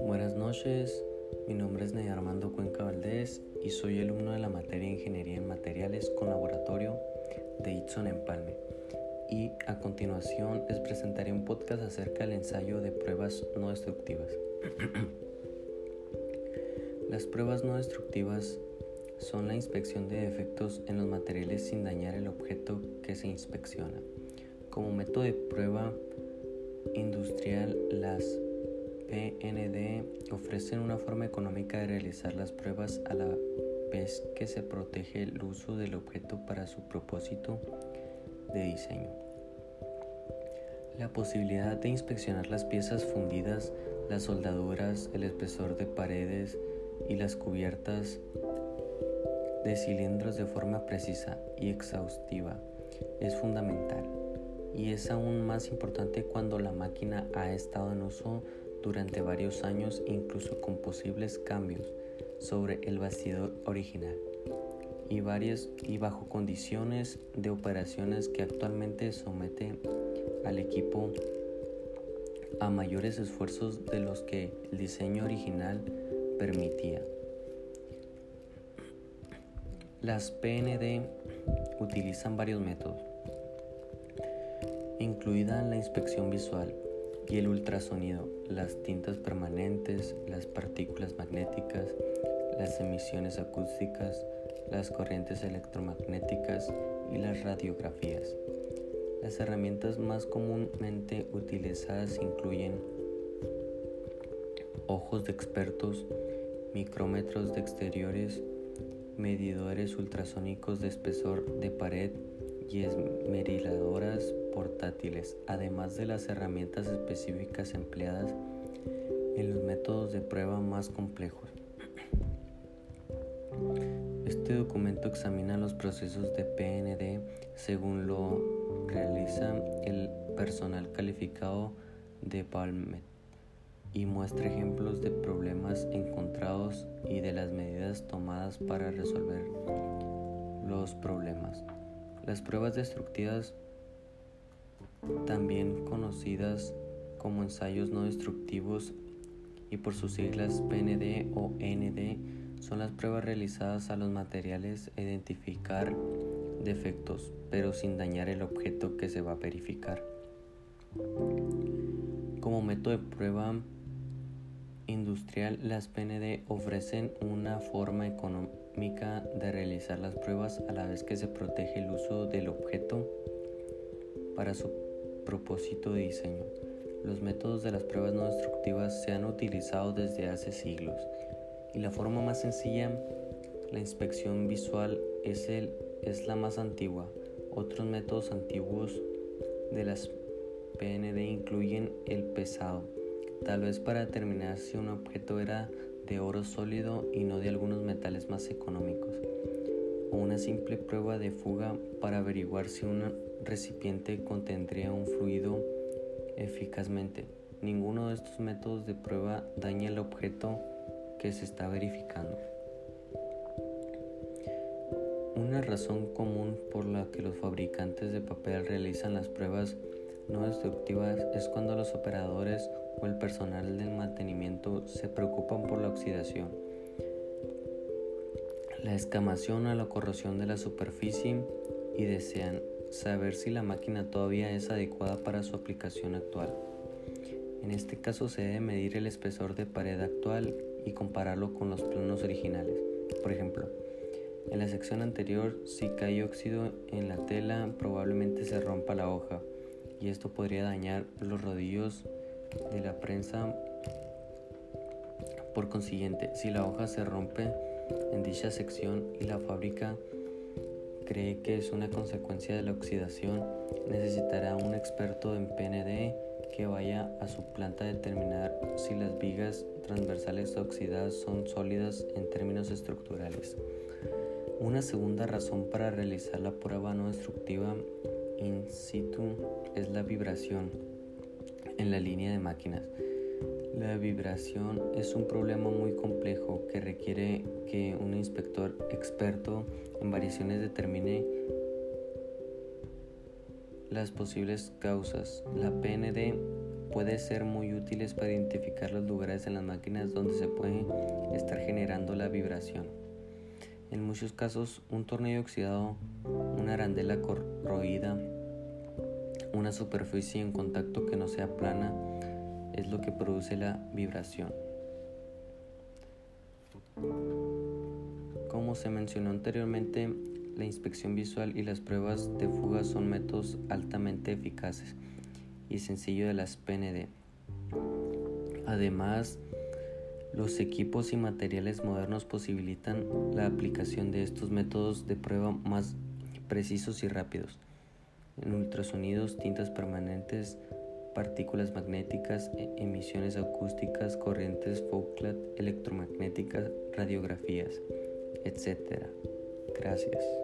Buenas noches, mi nombre es Ney Armando Cuenca Valdés y soy alumno de la materia Ingeniería en Materiales con Laboratorio de Itson Empalme. Y a continuación les presentaré un podcast acerca del ensayo de pruebas no destructivas. Las pruebas no destructivas son la inspección de defectos en los materiales sin dañar el objeto que se inspecciona. Como método de prueba industrial, las PND ofrecen una forma económica de realizar las pruebas a la vez que se protege el uso del objeto para su propósito de diseño. La posibilidad de inspeccionar las piezas fundidas, las soldaduras, el espesor de paredes y las cubiertas de cilindros de forma precisa y exhaustiva es fundamental y es aún más importante cuando la máquina ha estado en uso durante varios años incluso con posibles cambios sobre el bastidor original y, varias, y bajo condiciones de operaciones que actualmente somete al equipo a mayores esfuerzos de los que el diseño original permitía. Las PND utilizan varios métodos, incluida la inspección visual y el ultrasonido, las tintas permanentes, las partículas magnéticas, las emisiones acústicas, las corrientes electromagnéticas y las radiografías. Las herramientas más comúnmente utilizadas incluyen ojos de expertos, micrómetros de exteriores, medidores ultrasónicos de espesor de pared y esmeriladoras portátiles, además de las herramientas específicas empleadas en los métodos de prueba más complejos. Este documento examina los procesos de PND según lo realiza el personal calificado de Palmet y muestra ejemplos de problemas encontrados y de las medidas tomadas para resolver los problemas. Las pruebas destructivas, también conocidas como ensayos no destructivos y por sus siglas PND o ND, son las pruebas realizadas a los materiales a identificar defectos, pero sin dañar el objeto que se va a verificar. Como método de prueba industrial, las PND ofrecen una forma económica de realizar las pruebas a la vez que se protege el uso del objeto para su propósito de diseño. Los métodos de las pruebas no destructivas se han utilizado desde hace siglos y la forma más sencilla, la inspección visual, es, la más antigua. Otros métodos antiguos de las PND incluyen el pesado tal vez para determinar si un objeto era de oro sólido y no de algunos metales más económicos, o una simple prueba de fuga para averiguar si un recipiente contendría un fluido eficazmente. Ninguno de estos métodos de prueba daña el objeto que se está verificando. Una razón común por la que los fabricantes de papel realizan las pruebas no destructivas es cuando los operadores o el personal del mantenimiento se preocupan por la oxidación, la escamación o la corrosión de la superficie y desean saber si la máquina todavía es adecuada para su aplicación actual. En este caso se debe medir el espesor de pared actual y compararlo con los planos originales. Por ejemplo, en la sección anterior, si cae óxido en la tela, probablemente se rompa la hoja y esto podría dañar los rodillos de la prensa. Por consiguiente, si la hoja se rompe en dicha sección y la fábrica cree que es una consecuencia de la oxidación, necesitará un experto en PND que vaya a su planta a determinar si las vigas transversales oxidadas son sólidas en términos estructurales. Una segunda razón para realizar la prueba no destructiva in situ es la vibración en la línea de máquinas. La vibración es un problema muy complejo que requiere que un inspector experto en variaciones determine las posibles causas. La PND puede ser muy útiles para identificar los lugares en las máquinas donde se puede estar generando la vibración. En muchos casos, un tornillo oxidado, una arandela corroída, una superficie en contacto que no sea plana es lo que produce la vibración. Como se mencionó anteriormente, la inspección visual y las pruebas de fuga son métodos altamente eficaces y sencillos de las PND. Además, los equipos y materiales modernos posibilitan la aplicación de estos métodos de prueba más precisos y rápidos. En ultrasonidos, tintas permanentes, partículas magnéticas, e, emisiones acústicas, corrientes Foucault electromagnéticas, radiografías, etc. Gracias.